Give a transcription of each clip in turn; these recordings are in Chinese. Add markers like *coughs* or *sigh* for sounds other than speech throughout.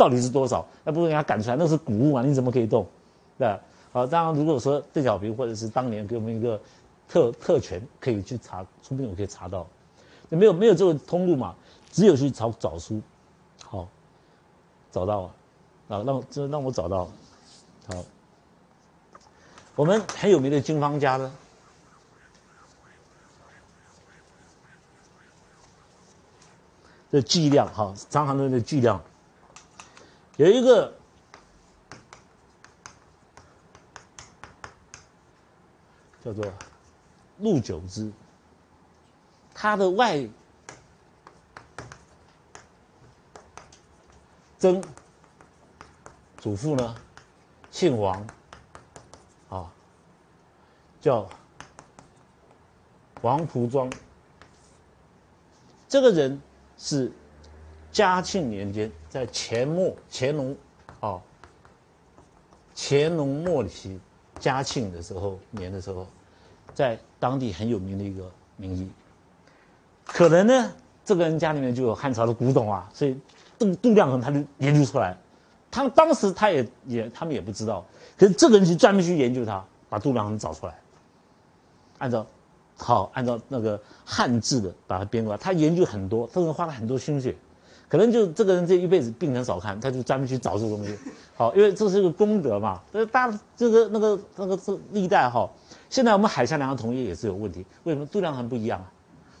到底是多少？那不给他赶出来，那是古物嘛？你怎么可以动？对吧？好，当然如果说邓小平或者是当年给我们一个特特权，可以去查，说不定我可以查到。没有没有这个通路嘛？只有去找找书，好，找到了，啊，让这让我找到，好，我们很有名的经方家呢，的计量，哈，张衡论的计量，有一个叫做陆九之，他的外。曾祖父呢，姓王，啊，叫王仆庄。这个人是嘉庆年间，在乾末乾隆啊，乾隆末期嘉庆的时候年的时候，在当地很有名的一个名医。可能呢，这个人家里面就有汉朝的古董啊，所以。杜杜量衡他就研究出来，他们当时他也也他们也不知道，可是这个人就专门去研究他，把度量衡找出来，按照好按照那个汉字的把它编过来，他研究很多，这个人花了很多心血，可能就这个人这一辈子病很少看，他就专门去找这个东西，*laughs* 好，因为这是一个功德嘛。呃，大这个那个那个这历代哈，现在我们海峡两岸统一也是有问题，为什么度量衡不一样啊？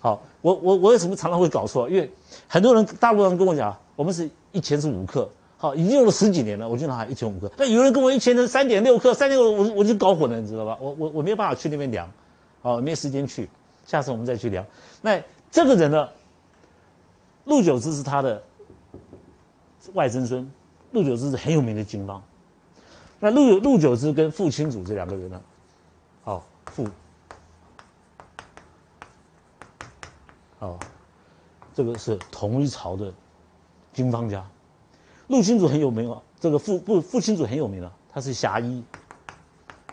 好，我我我为什么常常会搞错？因为很多人大陆人跟我讲。我们是一钱是五克，好，已经用了十几年了，我就拿一钱五克。那有人跟我一钱是三点六克，三点六，我我就搞混了，你知道吧？我我我没有办法去那边量，好，没时间去，下次我们再去量。那这个人呢，陆九之是他的外曾孙，陆九之是很有名的经方。那陆陆九之跟傅青祖这两个人呢，好，傅，好，这个是同一朝的。经方家，陆清祖很有名啊。这个傅傅傅清祖很有名啊，他是侠医，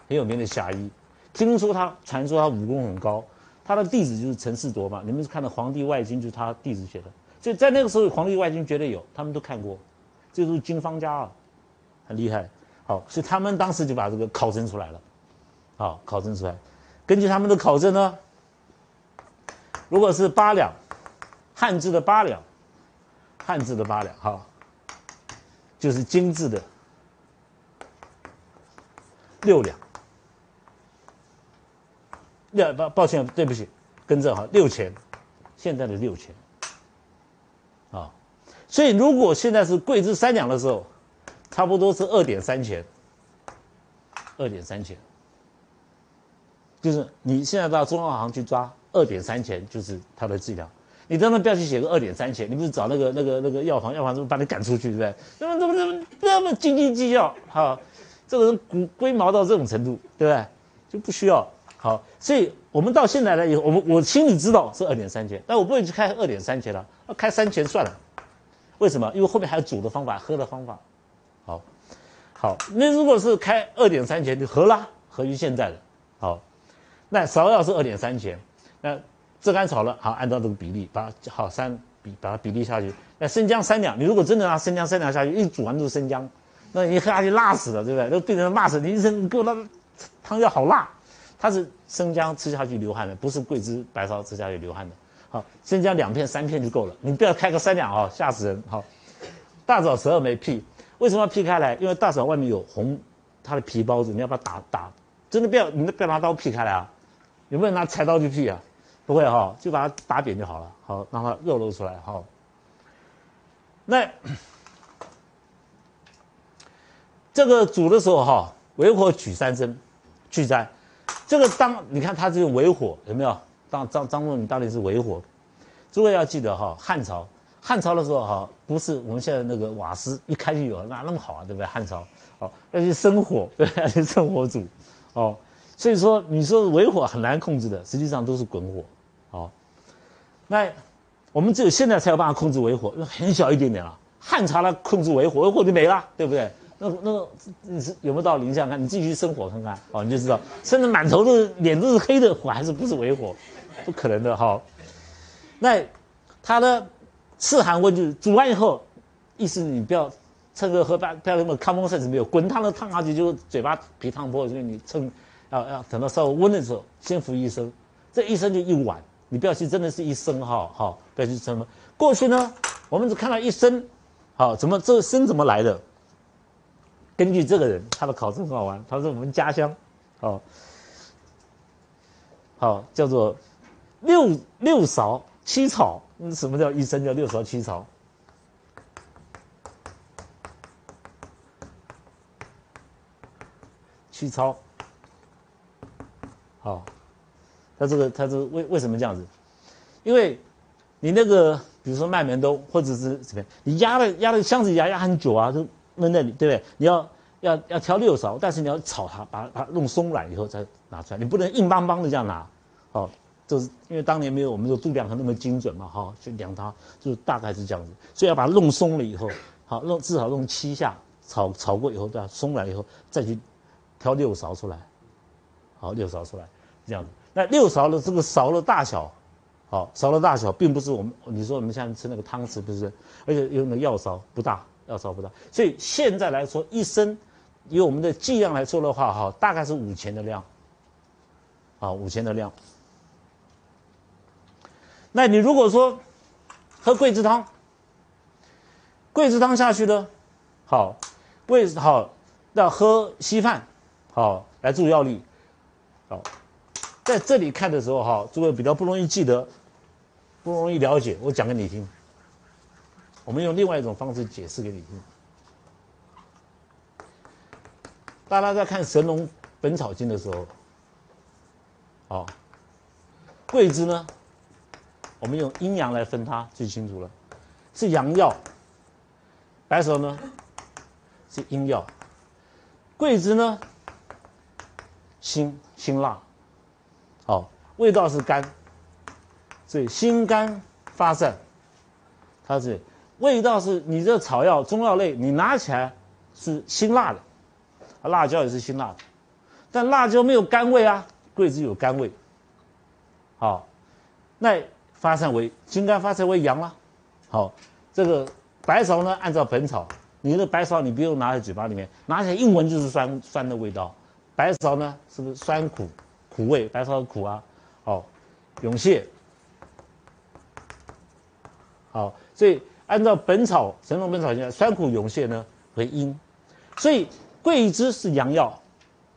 很有名的侠医。听说他传说他武功很高，他的弟子就是陈世铎嘛。你们是看的《黄帝外经》就是他弟子写的，所以在那个时候，《黄帝外经》绝对有，他们都看过。这都是经方家啊，很厉害。好，所以他们当时就把这个考证出来了。好，考证出来，根据他们的考证呢，如果是八两，汉字的八两。汉字的八两，哈，就是金字的六两。六抱抱歉，对不起，更正哈，六钱，现在的六钱，所以如果现在是贵之三两的时候，差不多是二点三钱，二点三钱，就是你现在到中央行去抓二点三钱，就是它的质量。你当然不要去写个二点三钱，你不是找那个那个那个药房，药房是不是把你赶出去，对不对？那么怎么怎么那么斤斤计较？好，这个人骨龟毛到这种程度，对不对？就不需要好，所以我们到现在呢，以后我们我心里知道是二点三钱，但我不会去开二点三钱了，开三钱算了。为什么？因为后面还有煮的方法，喝的方法。好，好，那如果是开二点三钱就合啦，合于现在的。好，那芍药是二点三钱，那。炙甘草了，好，按照这个比例把好三比把它比例下去。那生姜三两，你如果真的拿生姜三两下去，一煮完都是生姜，那你喝下去辣死了，对不对？那病人骂死你，医生你给我那汤药好辣。它是生姜吃下去流汗的，不是桂枝白芍吃下去流汗的。好，生姜两片三片就够了，你不要开个三两啊，吓死人。好，大枣十二枚劈，为什么要劈开来？因为大枣外面有红，它的皮包子，你要把它打打，真的不要，你不要拿刀劈开来啊，有没有拿柴刀去劈啊？不会哈，就把它打扁就好了。好，让它肉露出来。好，那 *clears throat* 这个煮的时候哈，为火取三升，去灾。这个当你看它这个为火有没有？当张张仲景到底是为火？诸位要记得哈，汉朝汉朝的时候哈，不是我们现在那个瓦斯一开就有，哪那么好啊？对不对？汉朝哦，要去生火，对，*laughs* 要去生火煮。哦，所以说你说为火很难控制的，实际上都是滚火。好，那我们只有现在才有办法控制微火，很小一点点啊。汉朝来，控制微火，微火就没了，对不对？那那你是有没有道理？你想想看，你自己去生火看看，哦，你就知道，生的满头都是脸都是黑的火，还是不是微火？不可能的哈。那它的赤寒温就是煮完以后，意思你不要趁个喝不要那么康风甚至没有，滚烫的烫下去就嘴巴皮烫破，所以你趁要要等到稍微温的时候，先服一升，这一升就一碗，你不要去真的是一升哈，好不要去称。过去呢，我们只看到一升，好怎么这个升怎么来的？根据这个人他的考证很好玩，他说我们家乡，好，好叫做六六勺七炒，什么叫一升叫六勺七炒？七操，好，他这个他这个为为什么这样子？因为，你那个比如说麦门冬或者是怎么，你压了压了箱子压压很久啊，都闷那里，对不对？你要要要调六勺，但是你要炒它，把它弄松软以后再拿出来，你不能硬邦邦的这样拿，好，就是因为当年没有我们的度量衡那么精准嘛，哈，去量它，就大概是这样子，所以要把它弄松了以后，好，弄至少弄七下，炒炒过以后，对吧？松软以后再去。挑六勺出来，好，六勺出来，这样子。那六勺的这个勺的大小，好，勺的大小并不是我们你说我们现在吃那个汤匙不是，而且用的药勺不大，药勺不大。所以现在来说，一升以我们的剂量来说的话，哈，大概是五钱的量，啊，五钱的量。那你如果说喝桂枝汤，桂枝汤下去呢，好，为好要喝稀饭。好，来助药力。好，在这里看的时候，哈，诸位比较不容易记得，不容易了解。我讲给你听，我们用另外一种方式解释给你听。大家在看《神农本草经》的时候，好，桂枝呢，我们用阴阳来分它最清楚了，是阳药；白芍呢，是阴药；桂枝呢。辛辛辣，好，味道是甘，所以辛甘发散。它是味道是你这草药中药类，你拿起来是辛辣的，辣椒也是辛辣的，但辣椒没有甘味啊，桂枝有甘味。好，那发散为金刚发散为阳了。好，这个白芍呢，按照本草，你的白芍你不用拿在嘴巴里面，拿起来一闻就是酸酸的味道。白芍呢，是不是酸苦苦味？白芍苦啊，好，永泻，好，所以按照本草《神农本草经》，酸苦永泻呢为阴，所以桂枝是阳药，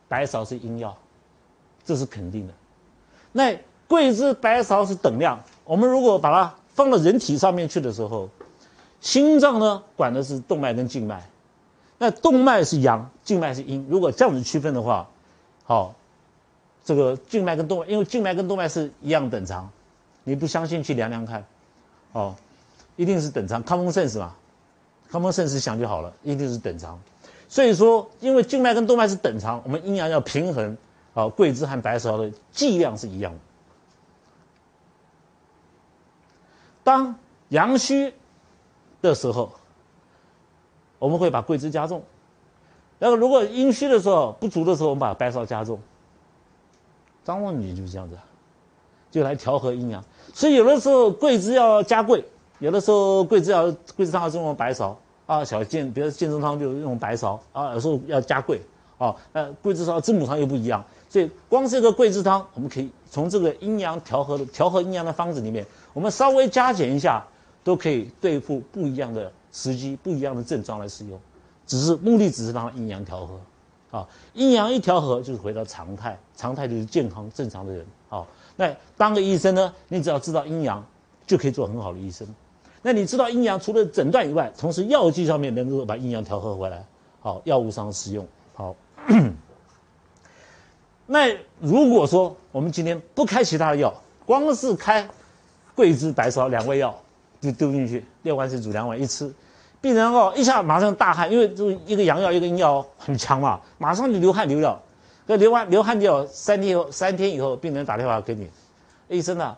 白芍是阴药，这是肯定的。那桂枝、白芍是等量，我们如果把它放到人体上面去的时候，心脏呢管的是动脉跟静脉。那动脉是阳，静脉是阴。如果这样子区分的话，好，这个静脉跟动脉，因为静脉跟动脉是一样等长，你不相信去量量看，哦，一定是等长。common sense 嘛，common sense 想就好了，一定是等长。所以说，因为静脉跟动脉是等长，我们阴阳要平衡。好，桂枝和白芍的剂量是一样的。当阳虚的时候。我们会把桂枝加重，然后如果阴虚的时候不足的时候，我们把白芍加重。张望女就是这样子，就来调和阴阳。所以有的时候桂枝要加桂，有的时候桂枝要桂枝汤要用白芍啊，小健，比如健身汤就用白芍啊，有时候要加桂啊。那桂枝汤、知母汤又不一样，所以光是一个桂枝汤，我们可以从这个阴阳调和的调和阴阳的方子里面，我们稍微加减一下，都可以对付不一样的。时机不一样的症状来使用，只是目的只是让阴阳调和，啊，阴阳一调和就是回到常态，常态就是健康正常的人，好，那当个医生呢，你只要知道阴阳，就可以做很好的医生。那你知道阴阳，除了诊断以外，同时药剂上面能够把阴阳调和回来，好，药物上使用好。那如果说我们今天不开其他的药，光是开桂枝、白芍两味药。就丢进去，六碗水煮两碗一吃，病人哦一下马上大汗，因为这一个阳药一个阴药很强嘛，马上就流汗流掉。那流完流汗掉三天后，三天以后病人打电话给你，医生啊，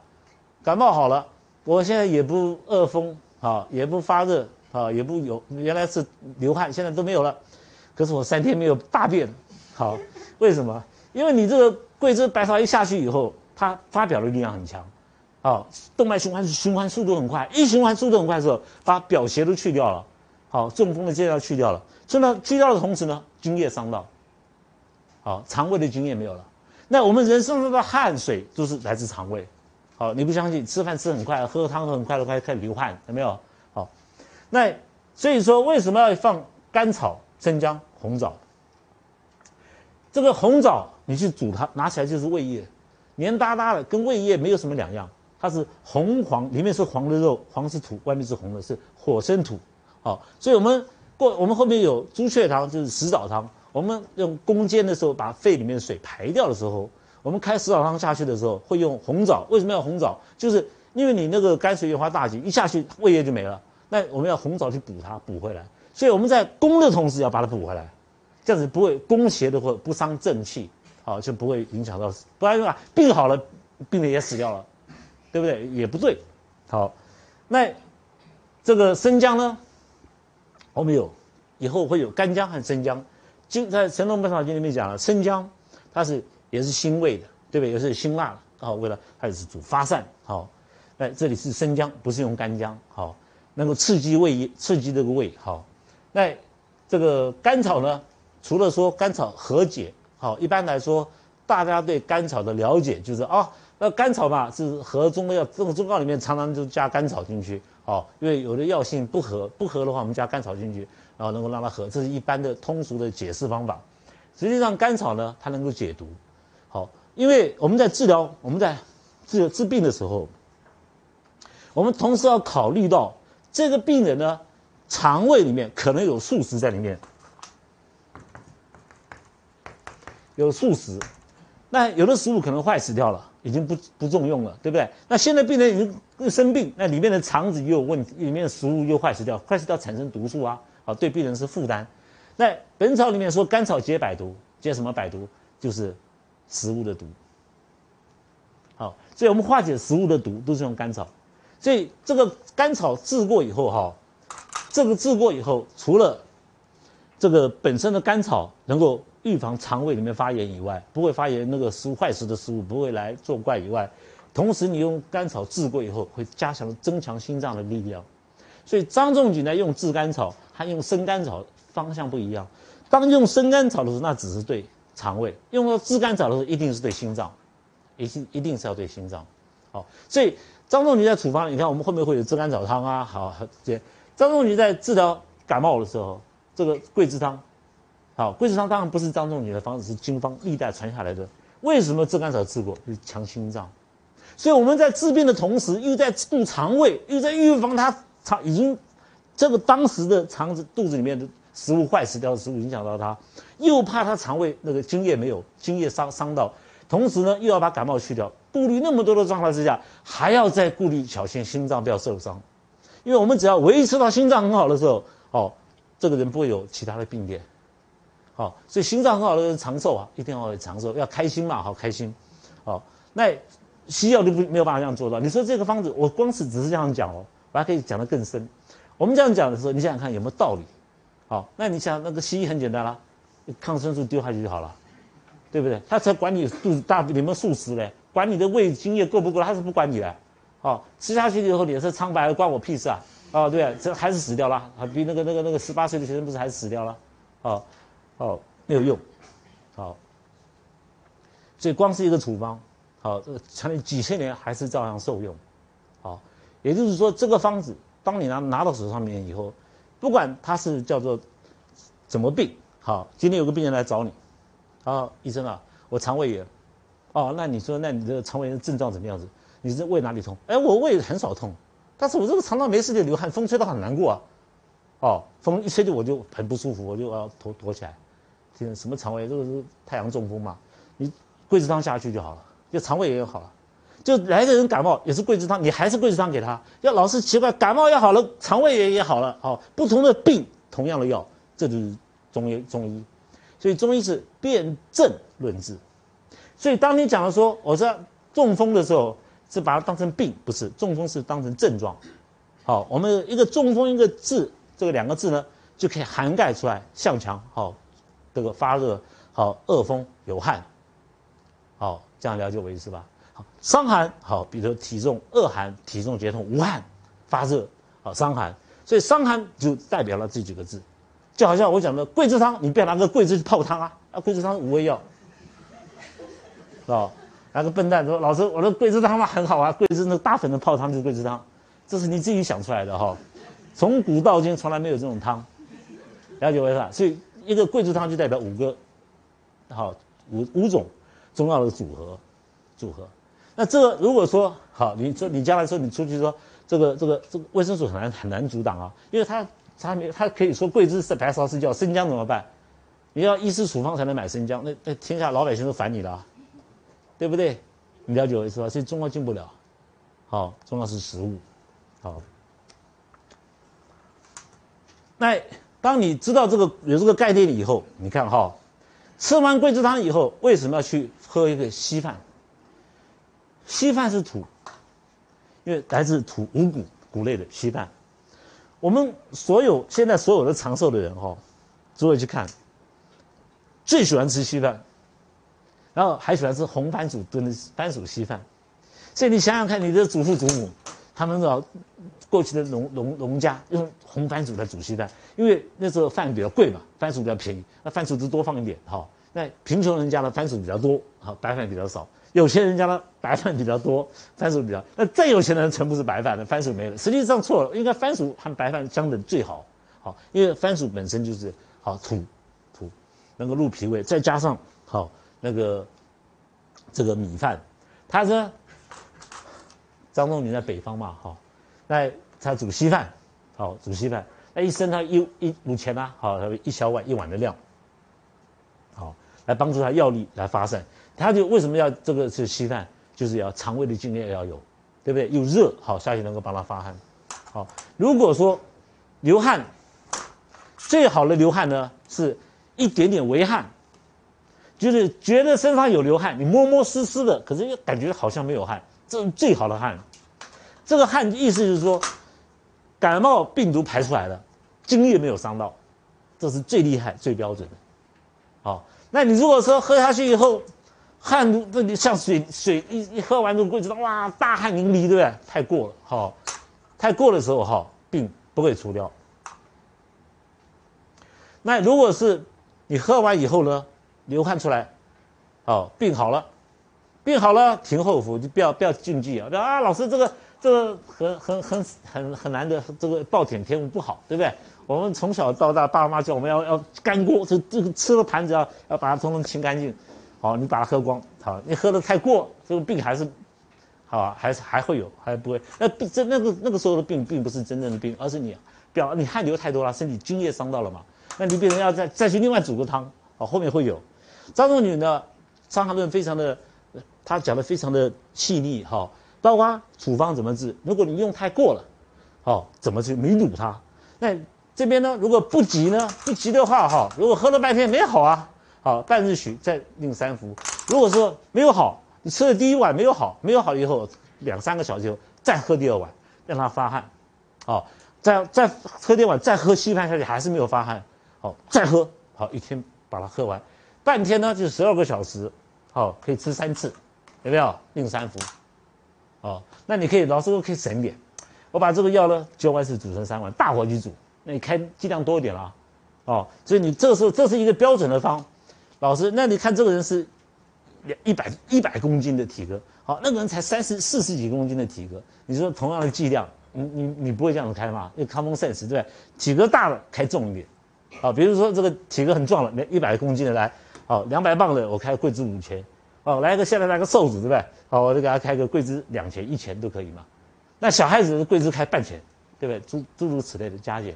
感冒好了，我现在也不恶风啊，也不发热啊，也不有原来是流汗，现在都没有了。可是我三天没有大便，好，为什么？因为你这个桂枝白芍一下去以后，它发表的力量很强。啊，动脉循环是循环速度很快，一循环速度很快的时候，把表邪都去掉了，好，中风的借药去掉了，所以呢，去掉的同时呢，津液伤到，好，肠胃的津液没有了。那我们人身上的汗水都是来自肠胃，好，你不相信？吃饭吃很快，喝汤喝很快都开始流汗，有没有？好，那所以说为什么要放甘草、生姜、红枣？这个红枣你去煮它，拿起来就是胃液，黏哒哒的，跟胃液没有什么两样。它是红黄，里面是黄的肉，黄是土，外面是红的，是火生土。好，所以我们过我们后面有朱雀汤，就是石枣汤。我们用攻坚的时候，把肺里面的水排掉的时候，我们开石枣汤下去的时候，会用红枣。为什么要红枣？就是因为你那个肝水液化大剂一下去，胃液就没了。那我们要红枣去补它，补回来。所以我们在攻的同时要把它补回来，这样子不会攻邪的或不伤正气，好就不会影响到。不然的话，病好了，病人也死掉了，对不对？也不对。好，那这个生姜呢？我们有以后会有干姜和生姜。经在《神农本草经》里面讲了，生姜它是也是辛味的，对不对？也是辛辣的，好，为了它也是主发散，好。那这里是生姜，不是用干姜，好，能够刺激胃，刺激这个胃，好。那这个甘草呢？除了说甘草和解，好，一般来说，大家对甘草的了解就是啊，那甘草嘛是和中药，这种中药里面常常就加甘草进去，好，因为有的药性不合，不合的话，我们加甘草进去。然后能够让它合，这是一般的通俗的解释方法。实际上，甘草呢，它能够解毒。好，因为我们在治疗、我们在治治病的时候，我们同时要考虑到这个病人呢，肠胃里面可能有素食在里面，有素食，那有的食物可能坏死掉了，已经不不重用了，对不对？那现在病人已经生病，那里面的肠子又有问题，里面的食物又坏死掉，坏死掉产生毒素啊。好，对病人是负担。那《本草》里面说甘草解百毒，解什么百毒？就是食物的毒。好，所以我们化解食物的毒都是用甘草。所以这个甘草治过以后，哈，这个治过以后，除了这个本身的甘草能够预防肠胃里面发炎以外，不会发炎那个食物坏食的食物不会来作怪以外，同时你用甘草治过以后，会加强增强心脏的力量。所以张仲景呢用炙甘草。它用生甘草方向不一样，当用生甘草的时候，那只是对肠胃；用到炙甘草的时候，一定是对心脏，一定一定是要对心脏。好，所以张仲景在处方，你看我们后面会有炙甘草汤啊，好这些。张仲景在治疗感冒的时候，这个桂枝汤，好，桂枝汤当然不是张仲景的方子，是经方历代传下来的。为什么炙甘草治过？是强心脏。所以我们在治病的同时，又在顾肠胃，又在预防它肠已经。这个当时的肠子肚子里面的食物坏死掉的食物影响到它，又怕它肠胃那个津液没有津液伤伤到，同时呢又要把感冒去掉，顾虑那么多的状况之下，还要再顾虑小心心脏不要受伤，因为我们只要维持到心脏很好的时候，哦，这个人不会有其他的病变，好，所以心脏很好的人长寿啊，一定要长寿，要开心嘛，好开心，好，那西药就不没有办法这样做到。你说这个方子，我光是只是这样讲哦，我还可以讲得更深。我们这样讲的时候，你想想看有没有道理？好，那你想那个西医很简单啦，抗生素丢下去就好了，对不对？他才管你肚子大有没有素食嘞，管你的胃津液够不够，他是不管你的。好，吃下去以后脸色苍白，关我屁事啊！哦，对啊，这还是死掉了。啊，比那个那个那个十八岁的学生不是还是死掉了？哦，哦，没有用。好，所以光是一个处方，好，这个传了几千年还是照样受用。好，也就是说这个方子。当你拿拿到手上面以后，不管他是叫做怎么病，好，今天有个病人来找你，啊，医生啊，我肠胃炎，哦，那你说那你的肠胃炎症状怎么样子？你是胃哪里痛？哎，我胃很少痛，但是我这个肠道没事就流汗，风吹到很难过啊，哦，风一吹就我就很不舒服，我就要躲躲起来。现什么肠胃？这个是太阳中风嘛？你桂枝汤下去就好了，就肠胃也好了。就来个人感冒也是桂枝汤，你还是桂枝汤给他。要老是奇怪，感冒也好了，肠胃炎也好了，好不同的病同样的药，这就是中医中医。所以中医是辨证论治。所以当你讲的说，我说中风的时候是把它当成病，不是中风是当成症状。好，我们一个中风一个字，这个两个字呢就可以涵盖出来，向强好，这个发热好，恶风有汗，好，这样了解我意思吧？好，伤寒好，比如体重恶寒、体重结痛、无汗、发热，好伤寒。所以伤寒就代表了这几个字，就好像我讲的桂枝汤，你不要拿个桂枝去泡汤啊，啊，桂枝汤五味药，是那？个笨蛋说，老师，我的桂枝汤嘛很好啊，桂枝那大粉的泡汤就是桂枝汤，这是你自己想出来的哈，从古到今从来没有这种汤，了解我意思吧？所以一个桂枝汤就代表五个，好五五种中药的组合，组合。那这如果说好，你说你将来说你出去说。这个这个这个卫生素很难很难阻挡啊，因为他他没他可以说桂枝是白芍是叫生姜怎么办？你要医师处方才能买生姜，那那天下老百姓都烦你了，对不对？你了解我意思吧？所以中药进不了，好，中药是食物，好。那当你知道这个有这个概念了以后，你看哈，吃完桂枝汤以后，为什么要去喝一个稀饭？稀饭是土。因为来自土五谷谷类的稀饭，我们所有现在所有的长寿的人哈，诸位去看，最喜欢吃稀饭，然后还喜欢吃红番薯炖的番薯稀饭，所以你想想看，你的祖父祖母，他们老过去的农农农家用红番薯来煮稀饭，因为那时候饭比较贵嘛，番薯比较便宜，那番薯就多放一点哈。那贫穷人家的番薯比较多，好白饭比较少。有钱人家的白饭比较多，番薯比较。那再有钱的人全部是白饭的，番薯没了。实际上错了，应该番薯和白饭相等最好。好，因为番薯本身就是好土土，能够入脾胃，再加上好那个这个米饭。他说张仲景在北方嘛，好，那他煮稀饭，好煮稀饭，那一升他一一五钱啊，好一小碗一碗的量，好来帮助他药力来发散。他就为什么要这个是稀饭，就是要肠胃的经验要有，对不对？有热好下去能够帮他发汗，好。如果说流汗，最好的流汗呢是一点点微汗，就是觉得身上有流汗，你摸摸湿湿的，可是又感觉好像没有汗，这是最好的汗。这个汗意思就是说，感冒病毒排出来了，津液没有伤到，这是最厉害、最标准的。好，那你如果说喝下去以后，汗如这里像水水一一喝完这个桂枝汤，哇，大汗淋漓，对不对？太过了，好，太过的时候哈，病不会除掉。那如果是你喝完以后呢，流汗出来，哦，病好了，病好了，停后服，就不要不要禁忌啊！啊，老师这个这个很很很很很难的，这个暴殄天物不好，对不对？我们从小到大，爸妈叫我们要要干锅，这这个吃了盘子要要把它通通清干净。好，你把它喝光，好，你喝的太过，这个病还是，好，还是还会有，还不会。那病这那个那个时候的病，并不是真正的病，而是你表你汗流太多了，身体津液伤到了嘛。那你病人要再再去另外煮个汤，好，后面会有。张仲景的《伤寒论》非常的，他讲的非常的细腻，哈，包括处方怎么治，如果你用太过了，好，怎么去弥补它？那这边呢，如果不急呢，不急的话，哈，如果喝了半天没好啊。好，半日许再另三服。如果说没有好，你吃了第一碗没有好，没有好以后，两三个小时后再喝第二碗，让它发汗。好，再再喝第二碗，再喝稀饭下去还是没有发汗。好，再喝，好一天把它喝完，半天呢就十二个小时。好，可以吃三次，有没有？令三服。哦，那你可以老师可以省点，我把这个药呢浇完是煮成三碗，大火去煮，那你开剂量多一点了。哦，所以你这时候这是一个标准的方。老师，那你看这个人是两一百一百公斤的体格，好，那个人才三十四十几公斤的体格，你说同样的剂量，你你你不会这样子开吗？因为 common sense 对体格大了开重一点，好，比如说这个体格很壮了，那一百公斤的来，好，两百磅的我开桂枝五钱，哦，来个现在来个瘦子对不对？好，我就给他开个桂枝两钱一钱都可以嘛。那小孩子的桂枝开半钱，对不对？诸诸如此类的加减。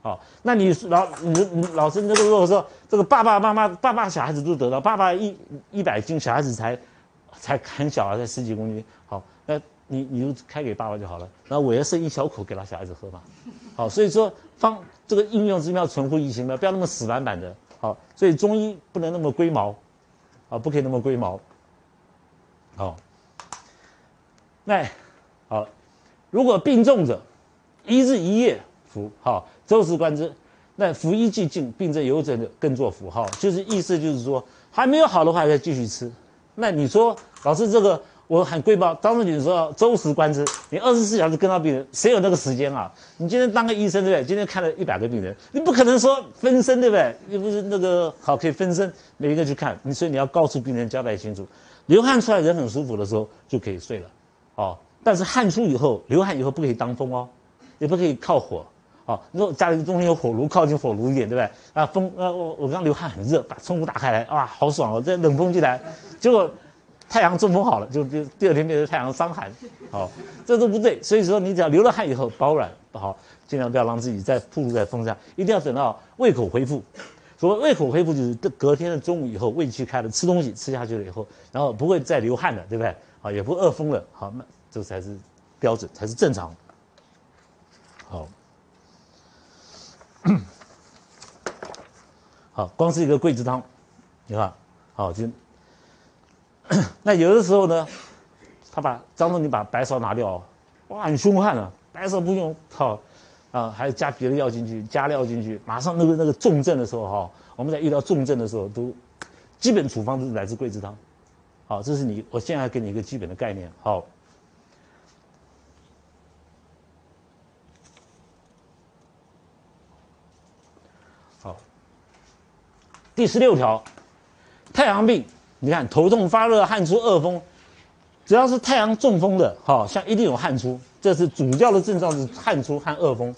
好，那你老你你老师那个如果说这个爸爸妈妈爸爸小孩子都得到，爸爸一一百斤，小孩子才才很小啊，才十几公斤。好，那你你就开给爸爸就好了，然后我要剩一小口给他小孩子喝嘛。好，所以说方这个应用之妙，存乎一心的，不要那么死板板的。好，所以中医不能那么龟毛，啊，不可以那么龟毛。好，那好，如果病重者，一日一夜服。好。周时观之，那服一剂尽，病症有者更作服好，就是意思就是说还没有好的话再继续吃。那你说老师这个我很贵报，当时你说周时观之，你二十四小时跟到病人，谁有那个时间啊？你今天当个医生对不对？今天看了一百个病人，你不可能说分身对不对？又不是那个好可以分身，每一个去看，你所以你要告诉病人交代清楚。流汗出来人很舒服的时候就可以睡了，哦，但是汗出以后，流汗以后不可以当风哦，也不可以靠火。哦，如果家里中间有火炉，靠近火炉一点，对不对？啊，风，呃，我我刚流汗很热，把窗户打开来，哇，好爽哦！这冷风进来，结果太阳中风好了，就就第二天变成太阳伤寒，好，这都不对。所以说，你只要流了汗以后保暖好，尽量不要让自己再暴露在风上，一定要等到胃口恢复。所谓胃口恢复，就是隔天的中午以后，胃气开了，吃东西吃下去了以后，然后不会再流汗了，对不对？好，也不饿疯了，好，那这才是标准，才是正常。好。好，光是一个桂枝汤，你看，好就 *coughs* 那有的时候呢，他把张仲景把白芍拿掉，哇，很凶悍啊，白芍不用，好啊，还要加别的药进去，加料进去，马上那个那个重症的时候哈，我们在遇到重症的时候，都基本处方都是来自桂枝汤，好，这是你，我现在给你一个基本的概念，好。第十六条，太阳病，你看头痛、发热、汗出、恶风，只要是太阳中风的，哈，像一定有汗出，这是主要的症状是汗出和恶风。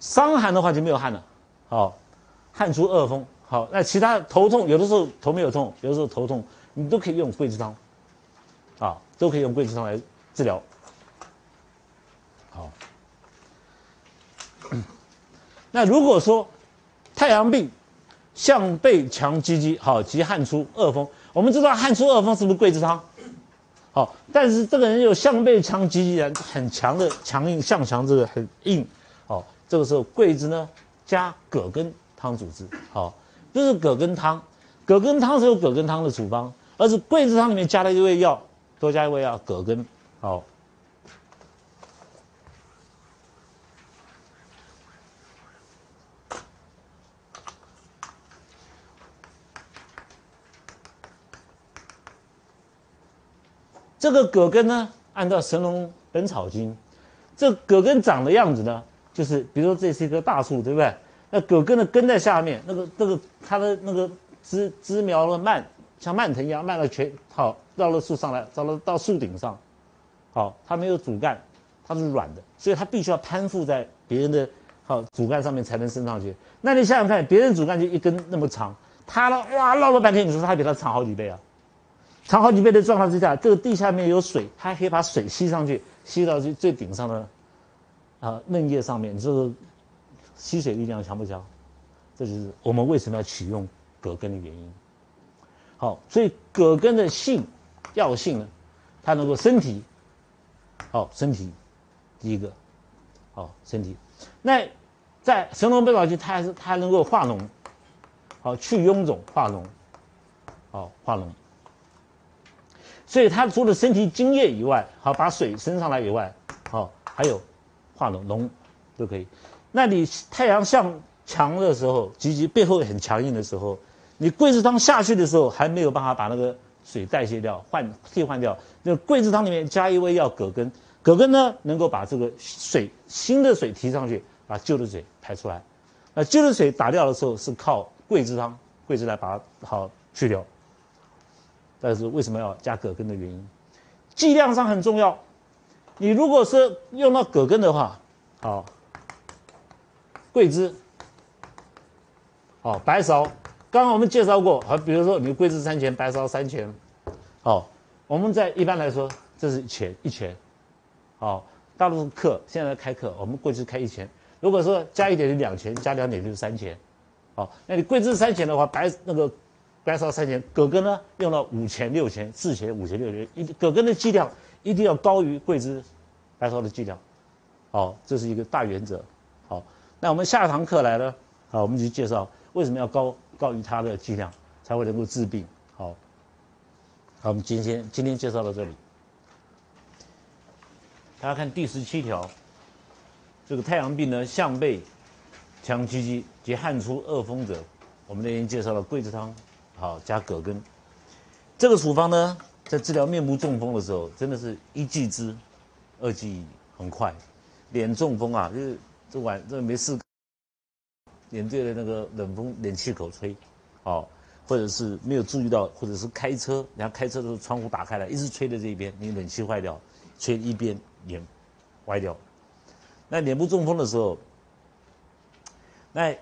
伤寒的话就没有汗了，好，汗出恶风，好，那其他头痛，有的时候头没有痛，有的时候头痛，你都可以用桂枝汤，啊，都可以用桂枝汤来治疗。好，那如果说太阳病，项背强积积，好，及汗出恶风。我们知道汗出恶风是不是桂枝汤？好，但是这个人有项背强积积的很强的强硬，向强这个很硬，好，这个时候桂枝呢加葛根汤主之，好，不是葛根汤，葛根汤是有葛根汤的处方，而是桂枝汤里面加了一味药，多加一味药葛根，好。这个葛根呢，按照《神农本草经》，这葛根长的样子呢，就是比如说这是一棵大树，对不对？那葛根的根在下面，那个这个它的那个枝枝苗的蔓像蔓藤一样蔓到全好绕了树上来，绕到到树顶上，好，它没有主干，它是软的，所以它必须要攀附在别人的好主干上面才能升上去。那你想想看，别人主干就一根那么长，它呢哇绕了半天，你说它比它长好几倍啊？长好几倍的状况之下，这个地下面有水，它还可以把水吸上去，吸到最最顶上的啊嫩叶上面。你说吸水力量强不强？这就是我们为什么要启用葛根的原因。好，所以葛根的性药性呢，它能够身体好身体第一个好身体。那在《神农本草经》，它还是它还能够化脓，好去臃肿化脓，好化脓。所以它除了身体津液以外，好把水升上来以外，好还有化脓脓都可以。那你太阳向强的时候，及其背后很强硬的时候，你桂枝汤下去的时候还没有办法把那个水代谢掉，换替换掉。那桂枝汤里面加一味药葛根，葛根呢能够把这个水新的水提上去，把旧的水排出来。那旧的水打掉的时候是靠桂枝汤，桂枝来把它好去掉。但是为什么要加葛根的原因，剂量上很重要。你如果是用到葛根的话，好，桂枝，好白芍，刚刚我们介绍过，好，比如说你桂枝三钱，白芍三钱，好，我们在一般来说这是一钱一钱，好，大陆课现在开课，我们桂枝开一钱，如果说加一点就两钱，加两点就是三钱，好，那你桂枝三钱的话，白那个。白芍三钱，葛根呢用了五钱、六钱、四钱、五钱、六钱，一葛根的剂量一定要高于桂枝、白芍的剂量，好，这是一个大原则。好，那我们下堂课来了，好，我们就介绍为什么要高高于它的剂量才会能够治病。好，好，我们今天今天介绍到这里。大家看第十七条，这个太阳病呢，项背强积积及汗出恶风者，我们那天介绍了桂枝汤。好，加葛根，这个处方呢，在治疗面部中风的时候，真的是一剂之，二剂很快。脸中风啊，就是这晚这没事，脸对着那个冷风冷气口吹，哦，或者是没有注意到，或者是开车，然后开车的时候窗户打开了，一直吹的这一边，你冷气坏掉，吹一边脸歪掉。那脸部中风的时候，那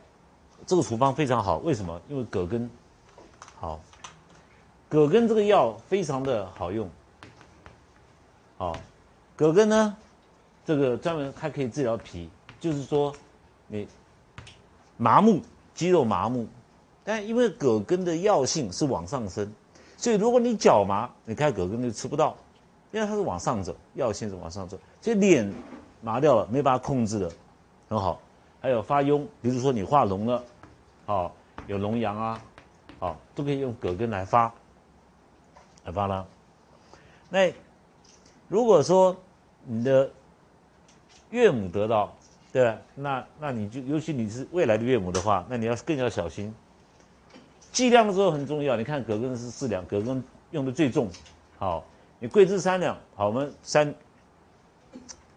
这个处方非常好，为什么？因为葛根好，葛根这个药非常的好用，好，葛根呢？这个专门还可以治疗脾，就是说，你麻木肌肉麻木，但因为葛根的药性是往上升，所以如果你脚麻，你开葛根就吃不到，因为它是往上走，药性是往上走，所以脸麻掉了，没办法控制的很好。还有发痈，比如说你化脓了，好有脓疡啊，好都可以用葛根来发来发了。那如果说你的岳母得到，对吧？那那你就，尤其你是未来的岳母的话，那你要更要小心。剂量的时候很重要，你看葛根是四两，葛根用的最重。好，你桂枝三两，好，我们三。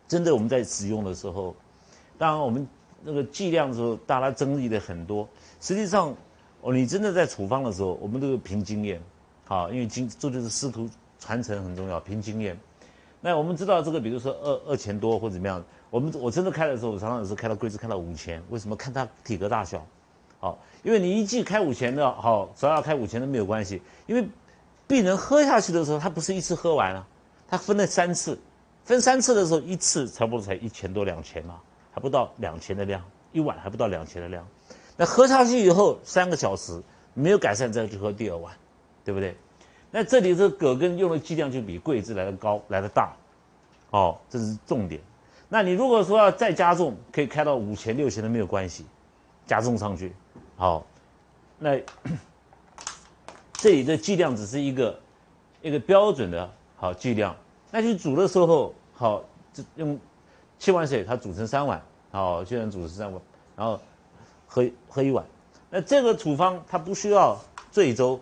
真的我们在使用的时候，当然我们那个剂量的时候，大家争议的很多。实际上，哦，你真的在处方的时候，我们都是凭经验，好，因为经这就是师徒传承很重要，凭经验。那我们知道这个，比如说二二钱多或怎么样。我们我真的开的时候，我常常有时候开到柜子开到五千，为什么？看它体格大小，好，因为你一剂开五千的，好，只要开五千都没有关系，因为病人喝下去的时候，他不是一次喝完了，他分了三次，分三次的时候，一次差不多才一千多两千嘛，还不到两千的量，一碗还不到两千的量，那喝下去以后三个小时没有改善，再去喝第二碗，对不对？那这里这葛根用的剂量就比桂枝来的高，来的大，哦，这是重点。那你如果说要再加重，可以开到五钱六钱都没有关系，加重上去，好，那 *coughs* 这里的剂量只是一个一个标准的好剂量。那你煮的时候，好，用七碗水，它煮成三碗，好，就能煮成三碗，然后喝喝一碗。那这个处方它不需要醉粥，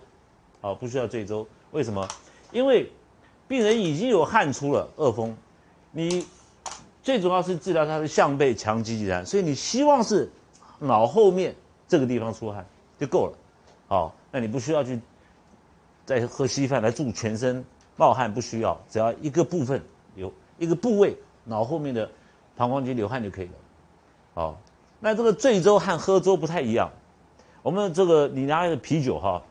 好，不需要醉粥。为什么？因为病人已经有汗出了，恶风，你。最主要是治疗他的项背强积极汗，所以你希望是脑后面这个地方出汗就够了，好，那你不需要去再喝稀饭来助全身冒汗，不需要，只要一个部分有一个部位脑后面的膀胱经流汗就可以了，好，那这个醉粥和喝粥不太一样，我们这个你拿一个啤酒哈，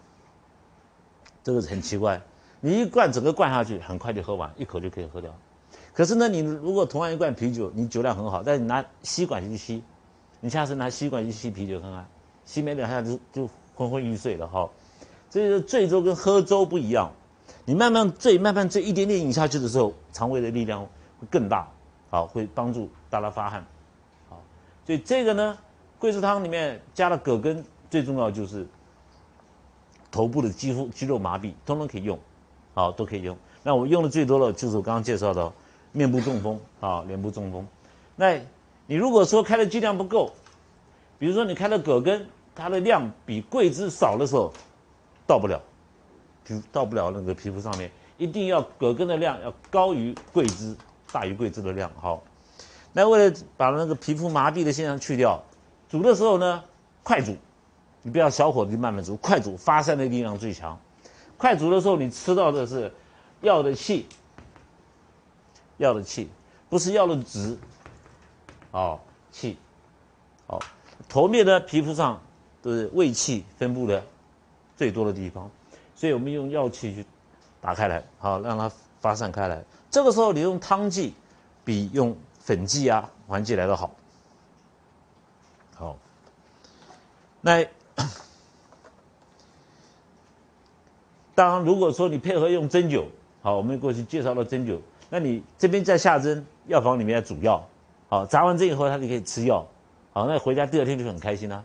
这个很奇怪，你一灌整个灌下去，很快就喝完，一口就可以喝掉。可是呢，你如果同样一罐啤酒，你酒量很好，但是你拿吸管去吸，你下次拿吸管去吸啤酒看看，吸没两下就就昏昏欲睡了哈。所以说醉粥跟喝粥不一样，你慢慢醉，慢慢醉，一点点饮下去的时候，肠胃的力量会更大，好，会帮助大家发汗，所以这个呢，桂枝汤里面加了葛根，最重要就是头部的肌肤肌肉麻痹，通通可以用，好，都可以用。那我用的最多的就是我刚刚介绍的。面部中风啊，脸部中风，那你如果说开的剂量不够，比如说你开的葛根，它的量比桂枝少的时候，到不了，皮到不了那个皮肤上面，一定要葛根的量要高于桂枝，大于桂枝的量。好，那为了把那个皮肤麻痹的现象去掉，煮的时候呢，快煮，你不要小火就慢慢煮，快煮发散的力量最强。快煮的时候，你吃到的是药的气。药的气，不是药的值，哦，气，好，头面呢皮肤上都是胃气分布的最多的地方，所以我们用药气去打开来，好，让它发散开来。这个时候你用汤剂比用粉剂啊、丸剂来的好，好。那 *coughs* 当然，如果说你配合用针灸，好，我们过去介绍了针灸。那你这边在下针，药房里面要煮药，好，扎完针以后他就可以吃药，好，那回家第二天就很开心啦，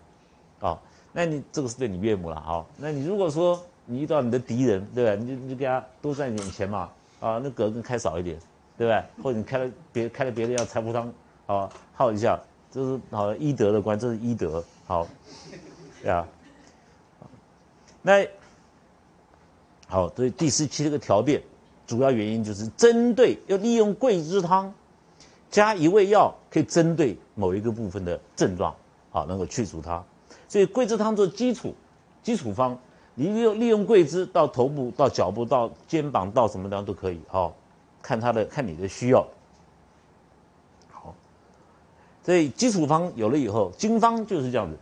好，那你这个是对你岳母了，好，那你如果说你遇到你的敌人，对吧？你就你就给他多赚点钱嘛，啊，那葛根开少一点，对吧？或者你开了别开了别的药柴胡汤，好耗一下，这是好医德的关，这是医德，好，对啊，那好，所以第十期这个调变。主要原因就是针对要利用桂枝汤加一味药，可以针对某一个部分的症状，好能够去除它。所以桂枝汤做基础基础方，你利用利用桂枝到头部、到脚部、到肩膀、到什么地方都可以，好看他的看你的需要。好，所以基础方有了以后，经方就是这样子。